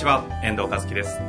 ちは、遠藤和樹です。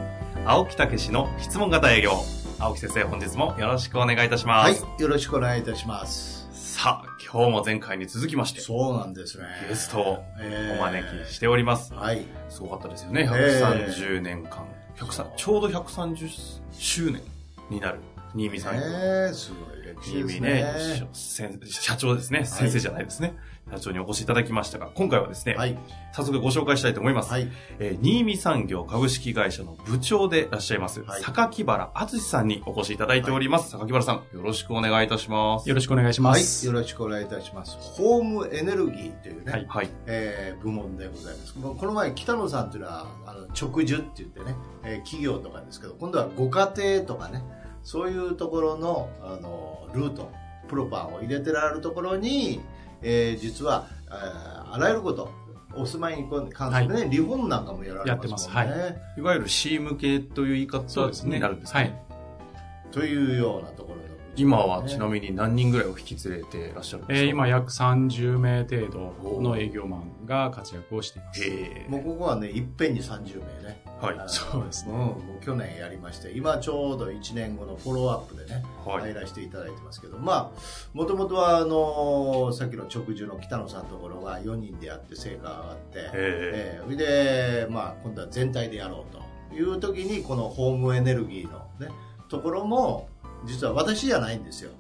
青木武の質問型営業。青木先生、本日もよろしくお願いいたしまはいす。、よろしくお願いいたします。さあ、今日も前回に続きまして、そうなんですね。ゲストをえーお招きしております。はい。すごかったですよね、え130年間。103ちょうど130周年になる、新見さん。ねえすごい新見ですね。社長ですね、先生じゃないですね。社長にお越しいただきましたが、今回はですね、はい。早速ご紹介したいと思います。はい。えー新見産業株式会社の部長でいらっしゃいます、はい榊原敦さんにお越しいただいております。榊原さん、よろしくお願いいたします。よろしくお願いしまはい。す。よろしくお願いいたします。ホームエネルギーというね、はいはい。えー部門でございます。このこの前、北野さんというのは、あの、直樹って言ってね、えー企業とかですけど、今度はご家庭とかね、そういうところの、あの、ルート、プロパンを入れてられるところに、えー実は、えーあらゆること、お住まいに関するね、リフォームなんかもやられてますもんね。やっていわゆる C 向けという言い方そうですね。になるんですか、はい。というようなところで、今はちなにみに何人ぐらいを引き連れていらっしゃるんですか？えー今約30名程度の営業マンが活躍をしています。へもうここはね、いっぺんに30名ね。ーはいそうですね。んもう去年やりまして、今ちょうど1年後のフォローアップでね、はい。入らせていただいてますけど、まあ、もともとは、あのさっきの直樹の北野さんのところが4人でやって成果が上がって、へえーそれで、まあ、今度は全体でやろうという時に、このホームエネルギーのね、ところも、実は私じゃないんですよ。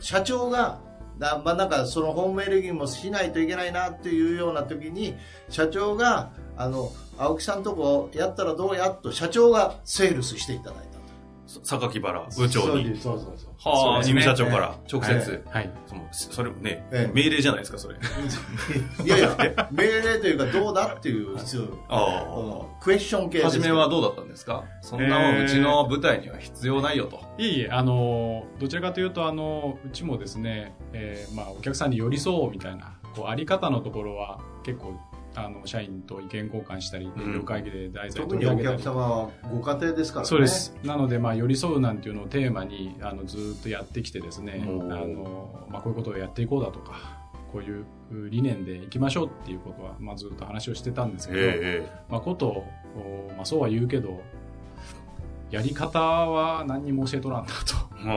社長が、まあ、なんかそのホームエネルギーもしないといけないなっていうような時に、社長が、あの、青木さんとこやったらどうやと社長がセールスしていただいて。榊原部長に。そうそうそう。はあ、そうですね新見社長から直接。はい。そのそれね、ええ命令じゃないですか、それ。いやいや、命令というかどうだっていう必要。ああうんクエスチョン系初めはどうだったんですか？そんなもんえーうちの舞台には必要ないよと。いえいえ、あの、どちらかというと、あの、うちもですね、えーまあ、お客さんに寄り添おうみたいな、こう、あり方のところは、結構、あの、社員と意見交換したり、ん営業会議で題材特にお取り上げたり客。様はご家庭ですからね。そうです。なので、まあ、寄り添うなんていうのをテーマに、あの、ずーっとやってきてですね、あおーの、まあ、こういうことをやっていこうだとか、こういう理念でいきましょうっていうことは、まあ、ずっと話をしてたんですけど、えまあ、こと、おまあ、そうは言うけど、やり方は何にも教えとらんなと。えは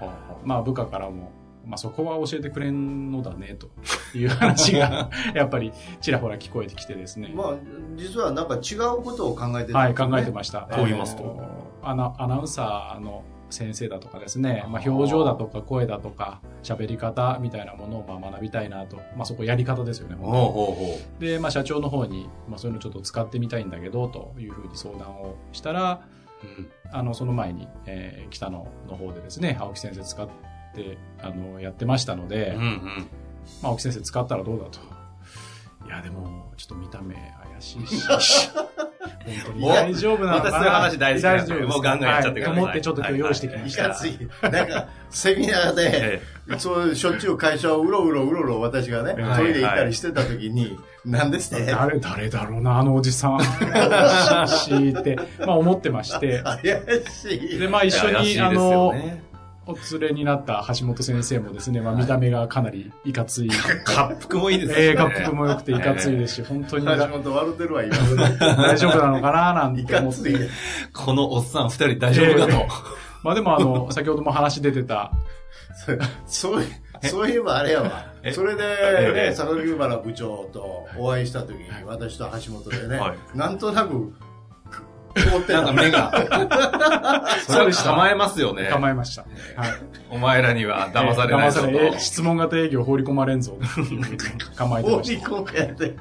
あ、はまあ、部下からも、まあ、そこは教えてくれんのだね、という話が、やっぱり、ちらほら聞こえてきてですね。まあ、実はなんか違うことを考えてたはい、考えてました。こう言いますとアナアナウンサーの先生だとかですね、まあ、表情だとか声だとか、喋り方みたいなものをまあ学びたいなと。まあ、そこやり方ですよね、ほうほうほで、まあ、社長の方に、まあ、そういうのちょっと使ってみたいんだけど、というふうに相談をしたら、う。うんあの、その前に、えー北野の方でですね、青木先生使って、あの、やってましたので、うんうん。まあ、青木先生使ったらどうだと。いや、でも、ちょっと見た目怪しいし、本当にお大丈夫なのかな？私そういう話大丈夫ですもうガンガンやっちゃってくださいはと思ってちょっと今日用意してきまいした。い。なんか、セミナーで、えそう、しょっちゅう会社をうろうろうろうろ私がね、はいトイレ行ったりしてた時に、なんですね。誰、誰だろうな、あのおじさん。怪しいって、まあ思ってまして。怪しい。で、まあ一緒に、あのお連れになった橋本先生もですね、まあ見た目がかなりいかつい。滑腹もいいですよね。えー、滑腹も良くていかついですし、本当に橋だ本笑ってるわ、今。大丈夫なのかななんいて思って。かつい。このおっさん二人大丈夫かと。まあでもあの、先ほども話出てた、そういそういえばあれやわえ？それで、え？え？ね、坂木原部長とお会いした時に、私と橋本でね、はなんとなく、思ってた。なんか目が。それは構えますよね。構えました。はい。お前らには騙されないぞと。騙されえ質問型営業放り込まれんぞ構えて放りまし込めて。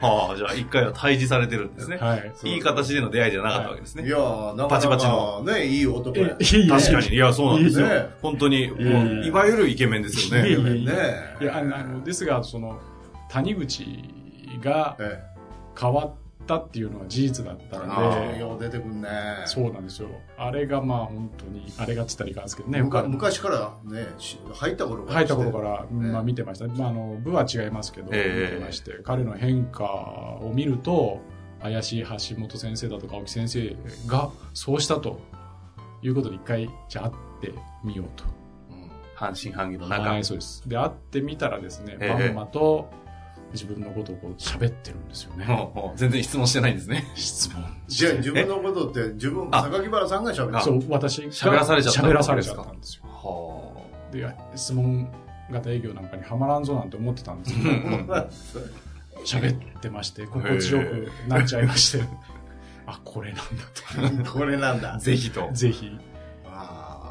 はあ、じゃあ一回は退治されてるんですね。た。はい。いい形での出会いじゃなかったわけですね。いやーなかなかバチバチのね、いい男や。え、いい確かに。いや、そうなんですよいいね。本当に、もいやいうやいわゆるイケメンですよね。いやいやいやねいや、あの、あのですが、その、谷口がえ変わったっていうのは事実だったで、よう出てくんね。そうなんですよ。あれがまあ本当に、あれがっつったらいかんですけどね。昔からね、し入った頃から。入った頃から、ねまあ、見てました、まあ、あの部は違いますけど、ええ見てまして彼の変化を見ると怪しい橋本先生だとか青木先生がそうしたということで一回じゃあ会ってみようとうん半信半疑の中。はいそうですで会ってみたらですね、ええまんまと自分のことをこう喋ってるんですよね、全然質問してないんですね。質問じゃあ自分のことって自分、あ榊原さんが喋る。そう私が喋らされちゃった喋らされちゃったんですよはで質問型営業なんかにはまらんぞなんて思ってたんですけど喋ってまして、心地よくなっちゃいまして、あ、これなんだ これなんだあ。。ぜひとと。。ぜひ。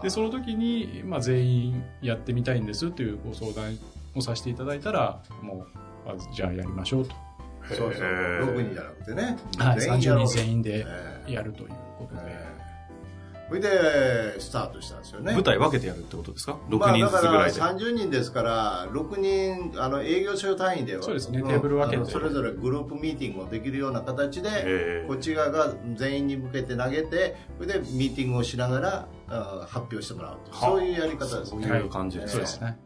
で、その時に、まあ、全員やってみたいんですというご相談をさせていただいたら、もう、あじゃあやりましょうと。そうそう。へー6人じゃなくてね。はい、30全員やろう人全員でええやるということで。ええそれで、スタートしたんですよね。舞台分けてやるってことですか ?6 まあ、人だからずつぐらいで。30人ですから、6人、あの、営業所単位では、そうですねんテーブル分けてそれぞれグループミーティングもできるような形で、こっち側が全員に向けて投げて、それでミーティングをしながらあ発表してもらうそういうやり方ですそうね。いう感じですか？そうですね。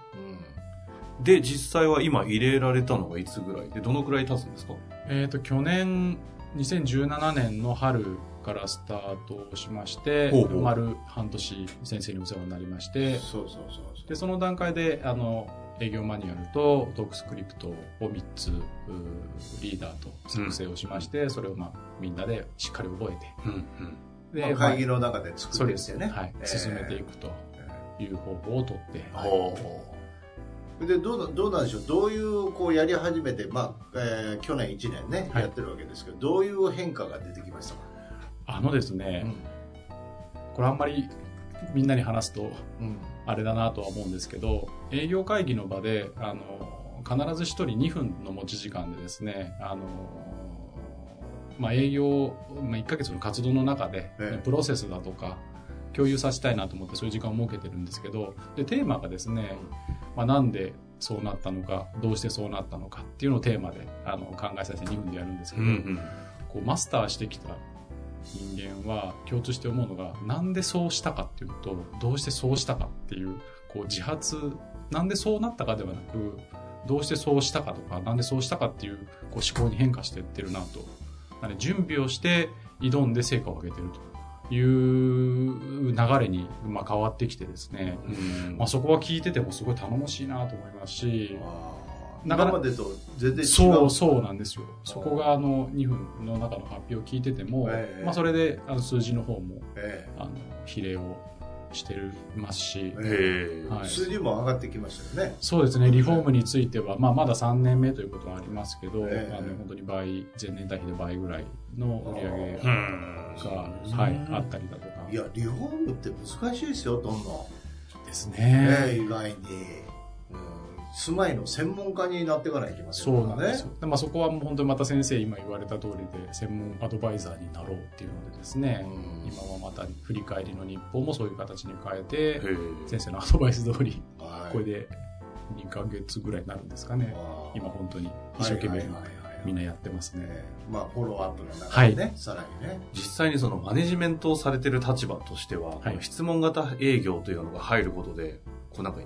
うんで、実際は今入れられたのがいつぐらい？で、どのくらい経つんですか？えっ、と、去年、2017年の春からスタートをしまして、ほうほう。丸半年先生にお世話になりまして、そうそうそう。でその段階であの営業マニュアルとトークスクリプトを3つうーリーダーと作成をしまして、それを、まあ、みんなでしっかり覚えて。うんうん。まあで、会議の中でまあ作そうです。ってきてね。はい。えー。進めていくという方法をとって、ほでどうなどうなんでしょう、どういうこうやり始めて、まあえー去年1年ね、はい。やってるわけですけど、どういう変化が出てきましたか、あのですね、うん。これあんまりみんなに話すとうん。あれだなとは思うんですけど営業会議の場であの必ず1人2分の持ち時間でですねあの、まあ、営業、まあ、1ヶ月の活動の中で、ええ。プロセスだとか共有させたいなと思ってそういう時間を設けてるんですけどでテーマがですね、まあ、なんでそうなったのかどうしてそうなったのかっていうのをテーマであの考えさせて2分でやるんですけど、うんうん。こうマスターしてきた人間は共通して思うのがなんでそうしたかっていうのとどうしてそうしたかっていうこう自発なんでそうなったかではなくどうしてそうしたかとかなんでそうしたかっていうこう思考に変化していってるなと準備をして挑んで成果を上げてるという流れに、まあ、変わってきてですね、うん。まあ、そこは聞いててもすごい頼もしいなと思いますしなかなかでと全然違う。そうそうなんですよ。そこがあの2分の中の発表を聞いてても、ええ。まあ、それであの数字の方もえ。あの比例をしてますし。はいえ数字も上がってきましたよね。そうですねリフォームについては、まあ、まだ3年目ということはありますけど、ええあの本当に倍前年対比で倍ぐらいの売り上げうが、ん。はい、あったりだとかいや、リフォームって難しいですよ、どんどん。ですねね。意外に、うん。住まいの専門家になっていかないといけませんそうからね。なんですよ。でまあ、そこはもう本当にまた先生今言われた通りで専門アドバイザーになろうっていうのでですね、うん。今はまた振り返りの日報もそういう形に変えて。先生のアドバイス通りはい。これで2ヶ月ぐらいになるんですかね。今本当に一生懸命はいはいはいはい。みんなやってますね。ええ。まあ、フォローアップの中でね、さらにね。実際にそのマネジメントをされてる立場としては、はい。質問型営業というのが入ることで、こうなんか、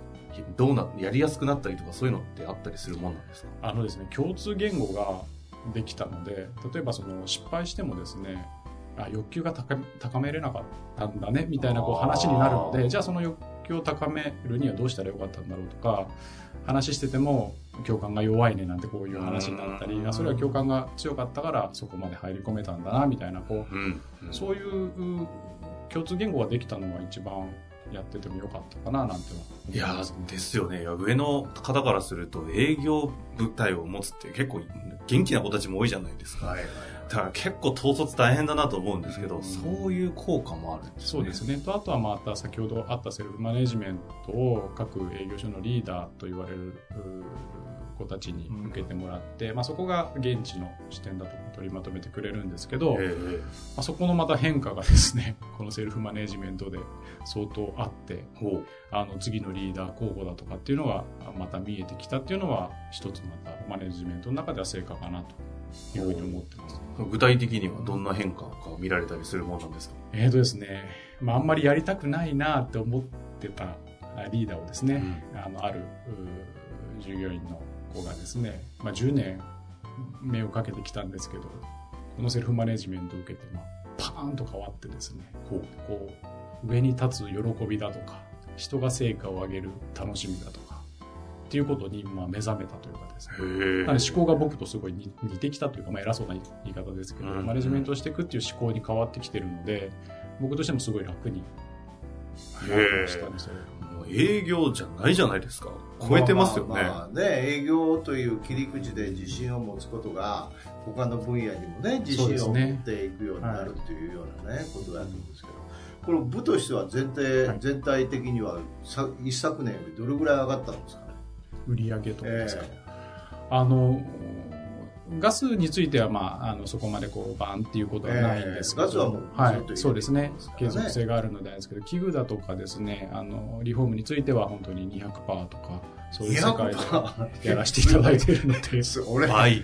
どうな、やりやすくなったりとかそういうのってあったりするもんなんですか？あのですね共通言語ができたので例えばその失敗してもですねあ欲求が高め高めれなかったんだねみたいなこう話になるのでじゃあその欲求を高めるにはどうしたらよかったんだろうとか話してても共感が弱いねなんてこういう話になったりそれは共感が強かったからそこまで入り込めたんだなみたいなこううん。そういうう共通言語ができたのが一番やっててもよかったかななんていやですよね。いや上の方からすると営業部隊を持つって結構元気な子たちも多いじゃないですか。はいはい。だから結構統率大変だなと思うんですけど、うんそういう効果もあるね。そうですね。と、あとはまた先ほどあったセルフマネジメントを各営業所のリーダーと言われる子たちに受けてもらって、まあそこが現地の視点だと取りまとめてくれるんですけど、まええあ、そこのまた変化がですね、このセルフマネジメントで相当あって。あの次のリーダー候補だとかっていうのがまた見えてきたっていうのは一つまたマネジメントの中では成果かなというふうに思ってます。具体的にはどんな変化が見られたりするものなんですか？えーとですね、まあ、あんまりやりたくないなって思ってたあリーダーをですね、あの、ある、従業員の子がですね、まあ、10年目をかけてきたんですけど、このセルフマネジメントを受けて、まあ、パーンと変わってですね、こう、こう、上に立つ喜びだとか、人が成果を上げる楽しみだとか、っていうことに、まあ、目覚めたというかですね。へなので思考が僕とすごい似似てきたというか、まあ、偉そうな言い方ですけど、うん。マネジメントをしていくっていう思考に変わってきてるので、僕としてもすごい楽になりましたね、それ。がもう営業じゃないじゃないですか。超えてますよね。まあまあまあね、営業という切り口で自信を持つことが、他の分野にもね、自信を持っていくようになるというようなね、ことだと思うんですけど、この部としては全体,、はい全体的にはさ一昨年よりどれぐらい上がったんですかね？売り上げとかですか、えあの、ガスについては、まあ、あの、そこまでこう、バーンっていうことはないんですけど、ええガスはもうはい。そうですね。継続性があるのであれですけど、器具だとかですね、あの、リフォームについては本当に200%とか、そういう世界でやらせていただいているので、俺、はい。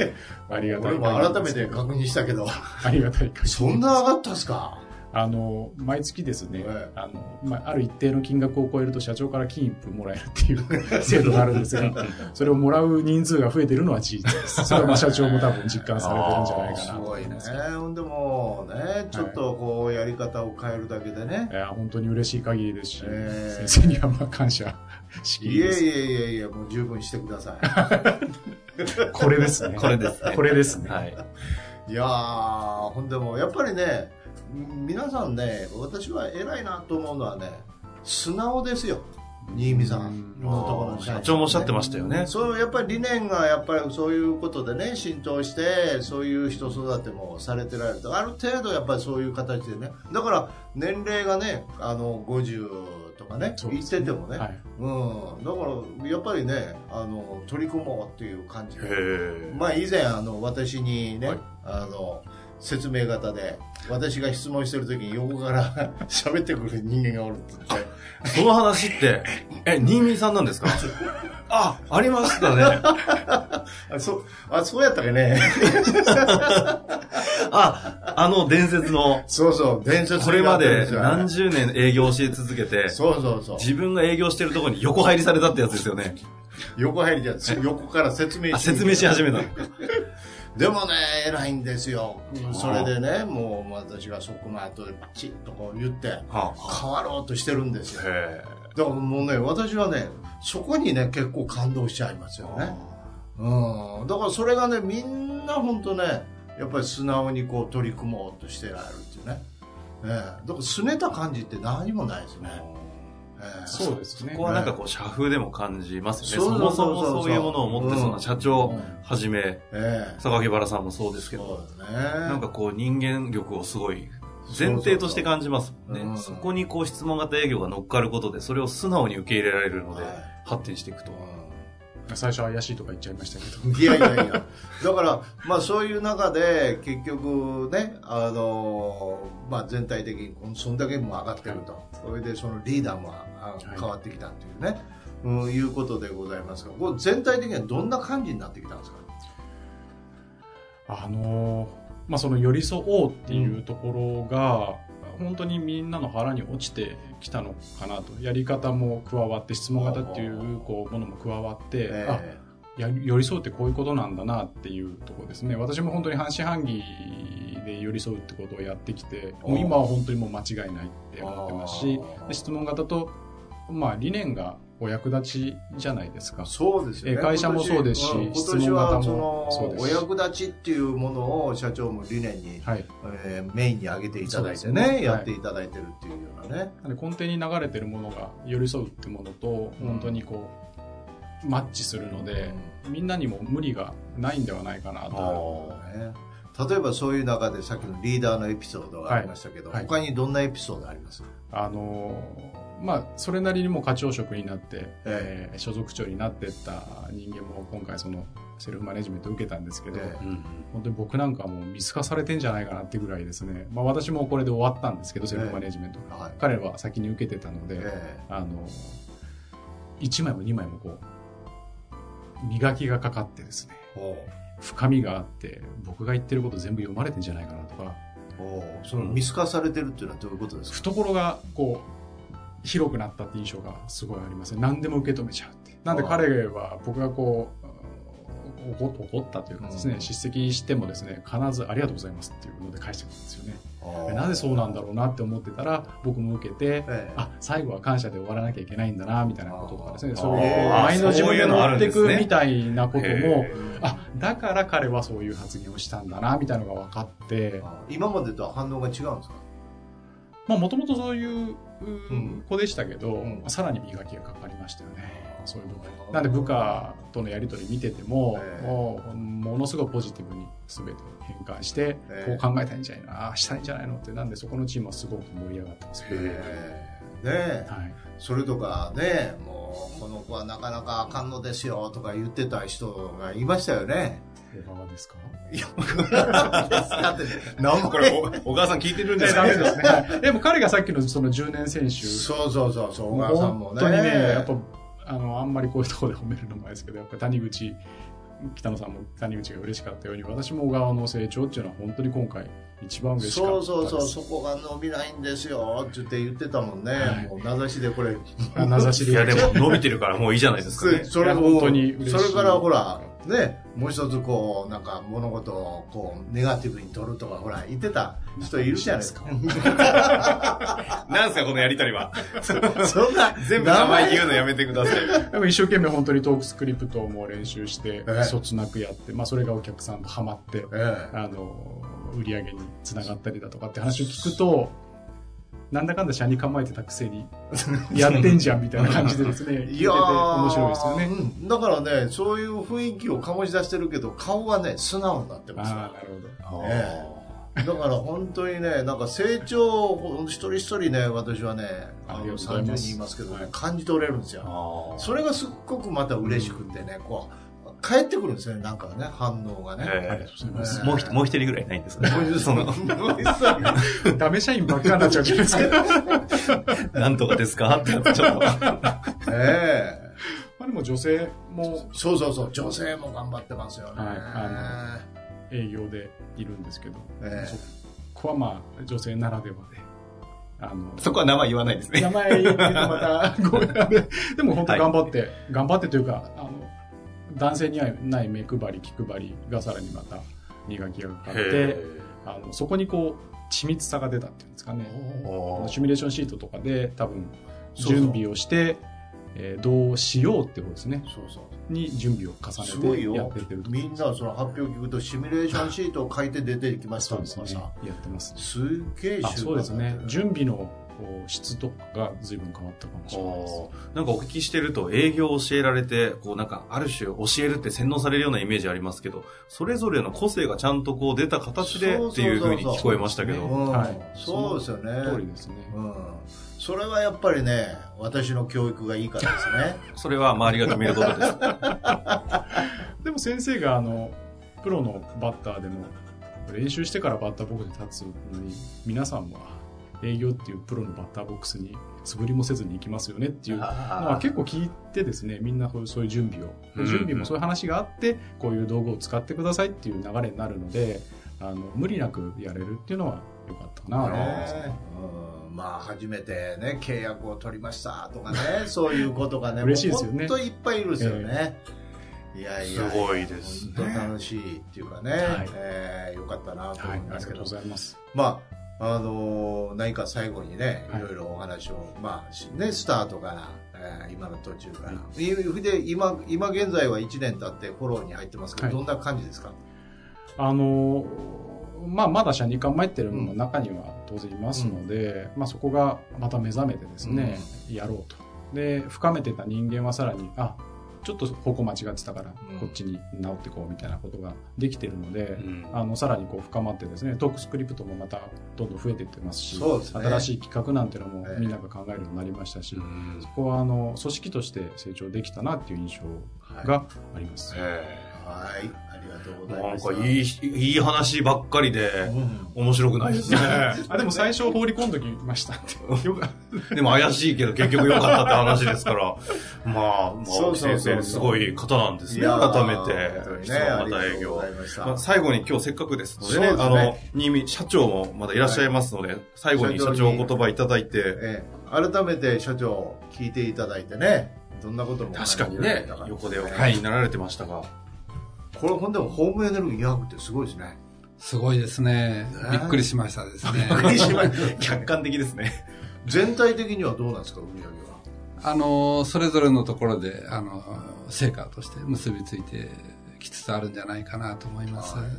ありがたい改めて確認したけど、ありがたいそんな上がったんですか？あの、毎月ですね、ええあの、まあ、ある一定の金額を超えると社長から金一封もらえるっていう 制度があるんですが、それをもらう人数が増えてるのは事実です。それはまあ社長も多分実感されてるんじゃないかなとすごいね思います。。ほんでもね、ちょっとこう、やり方を変えるだけでね。いや、本当に嬉しい限りですし、ええ先生にはまあ感謝しきいりです。えいえいえいえ、もう十分してくださ これですね。これですね。これですね。はい。い。いやー、ほんでも、やっぱりね、皆さんね、私は偉いなと思うのはね、素直ですよ。新見さん。のところの社員社長もおっしゃってましたよね。そうやっぱり理念がやっぱりそういうことでね浸透してそういう人育てもされてられるとある程度やっぱりそういう形でね。だから年齢がねあの50とかね言っててもね、はい。うん、だからやっぱりねあの取り組もうっていう感じで。へえ。まあ以前あの私にね、はい。あの説明型で私が質問してる時に横から 喋ってくる人間がおるって言って。その話って、え、新見さんなんですか？あ、ありましたね。あそうあそうやったかね。あ、あの伝説の、そうそう伝説これまで何何十年営業し続けて、そうそうそう。自分が営業してるところに横入りされたってやつですよね。横入りじゃん横から説明あ、説明し始めた。でもね偉いんですよ。それでねもう私がそこの後でパチッとこう言っては変わろうとしてるんですよ。へだからもうね私はねそこにね結構感動しちゃいますよね。うん。だからそれがねみんな本当ねやっぱり素直にこう取り組もうとしてられるっていうね、ええ。だから拗ねた感じって何もないですね、ええそうですねここ。はなんかこう、社風でも感じますよね。そもそもそういうものを持ってそうな社長はじめ、ええ榊原さんもそうですけそど、なんかこう人間力をすごい前提として感じますもんね。うんそこにこう質問型営業が乗っかることで、それを素直に受け入れられるのではい、発展していくと。最初怪しいとか言っちゃいましたけど。いやいやいや。だから、まあそういう中で、結局ね、あの、まあ全体的に、そんだけも上がってると。それでそのリーダーも変わってきたっていうね、うん、いうことでございますが、これ全体的にはどんな感じになってきたんですか？あのーまあ、その寄り添おうっていうところが、本当にみんなの腹に落ちてきたのかなと。やり方も加わって、質問型っていうこうものも加わって、あえや寄り添うってこういうことなんだなっていうところですね。私も本当に半信半疑で寄り添うってことをやってきて、もう今は本当にもう間違いないって思ってますし質問型と、まあ理念がお役立ちじゃないですか。そうですよね。え会社もそうですし今年はそのお役立ちっていうものを社長も理念に、はい。えーメインに挙げていただいてねね、やっていただいてるっていうようなね。なんで根底に流れてるものが寄り添うってものとうん本当にこうマッチするので、みんなにも無理がないんではないかなと。ね例えばそういう中でさっきのリーダーのエピソードがありましたけど、はいはい他にどんなエピソードありますあのーまあそれなりにも課長職になって、ええ。ー所属長になってった人間も今回そのセルフマネジメントを受けたんですけど、ええ。うん本当に僕なんかはもう見透かされてんじゃないかなってぐらいですね、まあ、私もこれで終わったんですけどセルフマネジメントが、はい。彼は先に受けてたので、えあの1枚も2枚もこう磨きがかかってですね深みがあって、僕が言ってること全部読まれてんじゃないかなとか、おーその見透かされてるっていうのはどういうことですか？懐がこう、広くなったって印象がすごいありますね。何でも受け止めちゃうって。なんで彼は僕がこう、怒怒ったというかですね、うん。叱責してもですね、必ずありがとうございますっていうので返してくるんですよね。なぜそうなんだろうなって思ってたら、僕も受けて、ええ。あ、最後は感謝で終わらなきゃいけないんだな、みたいなこととかですね、そういうあーマインド自分で持ってくみたいなこともへ、あ、だから彼はそういう発言をしたんだな、みたいなのが分かって、今までとは反応が違うんですか？まあもともとそういう子でしたけど、うん。さらに磨きがかかりましたよね。そういう部分。なんで部下とのやりとり見てても、ええもうものすごいポジティブに全て変換して、ええこう考えたらいいんじゃないのああしたらいいんじゃないのって、なんでそこのチームはすごく盛り上がってますねえ。はい。それとかねもうこの子はなかなかあかんのですよとか言ってた人がいましたよね小川ですか？いやだって。名前これお、お母さん聞いてるんじゃないダメですね。はい。でも彼がさっきのその10年選手、そうそうそうそう小もう川さんもね。本当にね、やっぱ、あの、あんまりこういうところで褒めるのもないですけど、やっぱ谷口、北野さんも谷口が嬉しかったように、私も小川の成長っていうのは本当に今回一番嬉しかったそう。そうそうそこが伸びないんですよって言って言ってたもんね、はい。もう名指しでこれ。あ名指しで。いや、でも伸びてるからもういいじゃないですかね。それ本当に嬉しい。それからほらねもう一つこうなんか物事をこうネガティブに取るとかほら言ってた人いるじゃないですかなんすか、このやりとりは。そんな全部名前言うのやめてください。でも一生懸命本当にトークスクリプトも練習してええ、そつなくやって、まあそれがお客さんとハマって、ええあの、売り上げにつながったりだとかって話を聞くと、なんだかんだ車に構えてたくせに、やってんじゃんみたいな感じでですね、聞いてて面白いですよね。うんだからねそういう雰囲気を醸し出してるけど顔はね素直になってますよなるほど。えだから本当にね、なんか成長を一人一人ね、私はね、あのありがとうござい30ます人いますけどねはい、感じ取れるんですよ。それがすっごくまた嬉しくってね、こう、帰ってくるんですよね、なんかね、反応がね。ありがえとうございます。ーもう一もう一人ぐらいないんですかその、ダメ社員ばっかりになっちゃうじゃないですか。なんとかですか？ってちょっと。ええまあでも女性もそうそうそう、女性も頑張ってますよね。はいあ営業でいるんですけど、ええそこはまあ女性ならではで、あの、そこは名前言わないですね。名前言ってまた、ごめ。でも本当頑張って、頑張ってというか、あの、男性にはない目配り、気配りがさらにまた磨きがかかって、あの、そこにこう、緻密さが出たっていうんですかね。シミュレーションシートとかで多分、準備をして、えーどうしようってことですね。そうそう。に準備を重ねてやってってるみんなその発表聞くとシミュレーションシートを書いて出てきましたそうですねとかさ。。やってます。すっげえあそうですね。準備備の質とかが随分変わったかもしれないです。なんかお聞きしてると営業を教えられて、こうなんかある種教えるって洗脳されるようなイメージありますけど、それぞれの個性がちゃんとこう出た形でっていう風に聞こえましたけど。そうですよね。通りですね。うん。それはやっぱりね、私の教育がいいからですね。それは周りが認めることです。でも先生があの、プロのバッターでも、練習してからバッターボックスに立つのに、皆さんは営業っていうプロのバッターボックスに素振りもせずに行きますよねっていう。のは結構聞いてですね、みんなそういうそういう準備を。うん。準備もそういう話があって、こういう道具を使ってくださいっていう流れになるので、あの、無理なくやれるっていうのは良かったかな。と思いますね。ねうん。まあ初めてね契約を取りましたとかね そういうことがね嬉しいですよね。本当いっぱいいるんですよね、いやいやすごいですね。本当楽しいっていうかね、はい。えーよかったなとはい、ありがとう思いますけど、ございます。まああのー何か最後にね、はい。いろいろお話を、まあしね、スタートから、えー今の途中から、い。で今今現在は1年経ってフォローに入ってますけど、はい。どんな感じですか？あの、まあ、まだ社に構えてるのも中には当然いますので、まあ、そこがまた目覚めてですね、やろうと。で、深めてた人間はさらに、あ、ちょっと方向間違ってたからうん、こっちに直ってこうみたいなことができてるので、うん。あの、さらにこう深まってですね、トークスクリプトもまたどんどん増えていってますし、ね。新しい企画なんていうのもええ。みんなが考えるようになりましたし、うん。そこはあの、組織として成長できたなっていう印象があります。へはい。ありがとうございなんます。かいい、いい話ばっかりで、うん。面白くないですね。あ、でも最初放り込んどきました でも怪しいけど結局良かったって話ですから。まあ、まあ、先生すごい方なんですね。改めて。ね質問型営業。まあ、最後に今日せっかくですのでね、あの、新見社長もまだいらっしゃいますので、最後に社長お言葉いただいて、ええ。改めて社長聞いていただいてね、どんなことも確かにね、横でお聞きになられてましたが、これほんでもホームエネルギー200ってすごいですね。すごいですね。びっくりしましたですね。客観的ですね。全体的にはどうなんですか、売り上げは？あの、それぞれのところで、あの、成果として結びついてきつつあるんじゃないかなと思います。はいね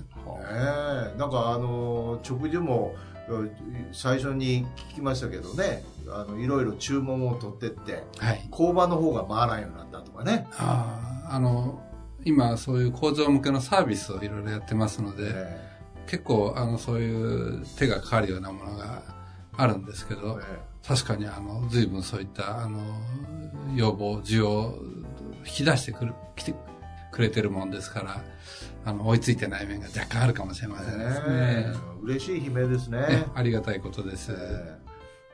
えなんかあの直でもうん最初に聞きましたけどねあのいろいろ注文を取ってってはい。工場の方が回らんようになったとかね、ああ、あの、今そういう工場向けのサービスをいろいろやってますので、え結構あのそういう手がかかるようなものがあるんですけえど、え確かにあの随分そういったあの要望需要を引き出してくる来てくれてるもんですからあの追いついてない面が若干あるかもしれませんね。ええ。嬉しい悲鳴ですね。えありがたいことです、ええ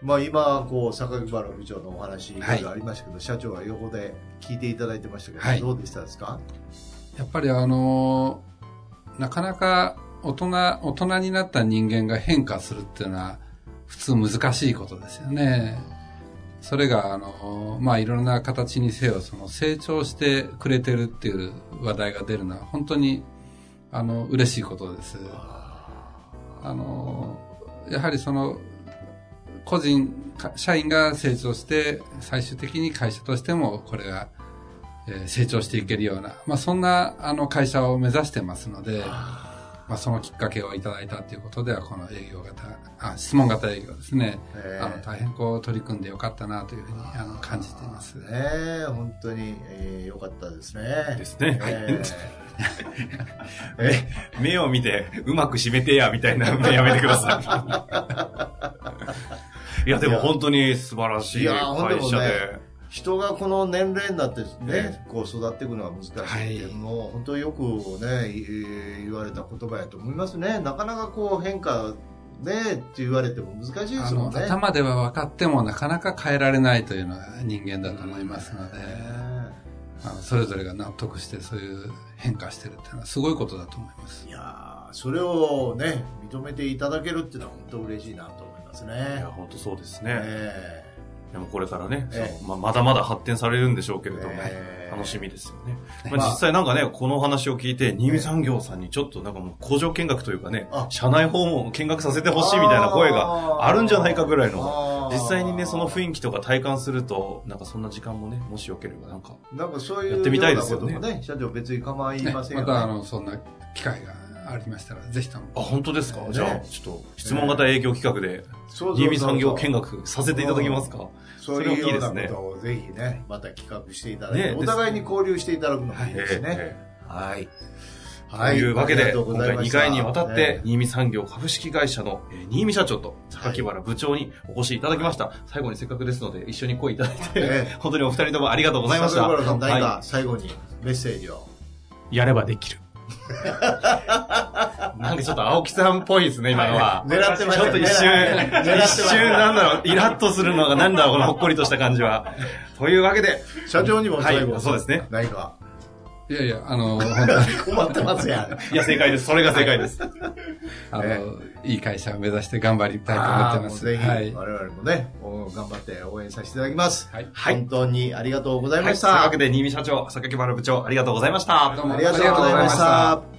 まあ今こう榊原部長のお話いろはいいろありましたけど、社長は横で聞いていただいてましたけど、はい。どうでしたですか？やっぱりあのなかなか大人大人になった人間が変化するっていうのは普通難しいことですよね。それがあのまあいろんな形にせよその成長してくれてるっていう話題が出るのは本当にあの嬉しいことです。あのやはりその個人か社員が成長して最終的に会社としてもこれがえー成長していけるような、まあ、そんなあの会社を目指してますので、まあ、そのきっかけをいただいたということではこの営業型あ質問型営業ですね、ええあの大変こう取り組んでよかったなというふうにあの感じています。ねえ本当に、えー、よかったですねですね。ええ、目を見て、うまく締めてや、みたいな目やめてください。いや、でも本当に素晴らしい会社で。人がこの年齢になってね、こう育っていくのは難しいっていうのも、本当によくね、い言われた言葉やと思いますね。なかなかこう変化ねって言われても難しいですもんね。頭では分かってもなかなか変えられないというのが人間だと思いますので、のそれぞれが納得してそういう変化してるっていうのはすごいことだと思いますい。やーそれをね、認めていただけるっていうのは本当嬉しいなとますいね。や、。本当そうですね。えでもこれからね、ええ。そうまあ、まだまだ発展されるんでしょうけれども、ええ。楽しみですよね。まあまあ、実際なんかね、このお話を聞いて、新見産業さんにちょっとなんかもう工場見学というかねあ、社内訪問を見学させてほしいみたいな声があるんじゃないかぐらいの、実際にね、その雰囲気とか体感すると、なんかそんな時間もね、もしよければなんか、なんかそういうやってみたいですよね。ようなこともね、社長別に構いねませんよね。またあのそんな機会がありましたらぜひともあ、本当ですか、ね。じゃあ、ちょっと質問型営業企画で、新見産業見学させていただきますか？そういうようなことをぜひね、また企画していただいて、ねお互いに交流していただくのもいいですね。えはい。えというわけで、今回2ざいました。回にわたってね、新見産業株式会社の、えー新見社長と榊原部長にお越しいただきました。最後にせっかくですので、一緒に声いただいて、え 本当にお二人ともありがとうございました。笹原さん、何はか最後にメッセージを。やればできる。い なんかちょっと青木さんっぽいですね、今のは。狙ってましたちょっと一瞬、一瞬なんだろう、イラッとするのがなんだろう、このほっこりとした感じは。というわけで、社長にも最後、はいそうですね何か。いやいやあの本当に困ってますやん。いや、正解です。それが正解です。あの、えいい会社を目指して頑張りたいと思ってます。ぜひ、はい。我々もね、お頑張って応援させていただきます。はい。はい本当にありがとうござい、ました。というわけで、新見社長、榊原部長、ありがとうございました。どうもありがとうございました。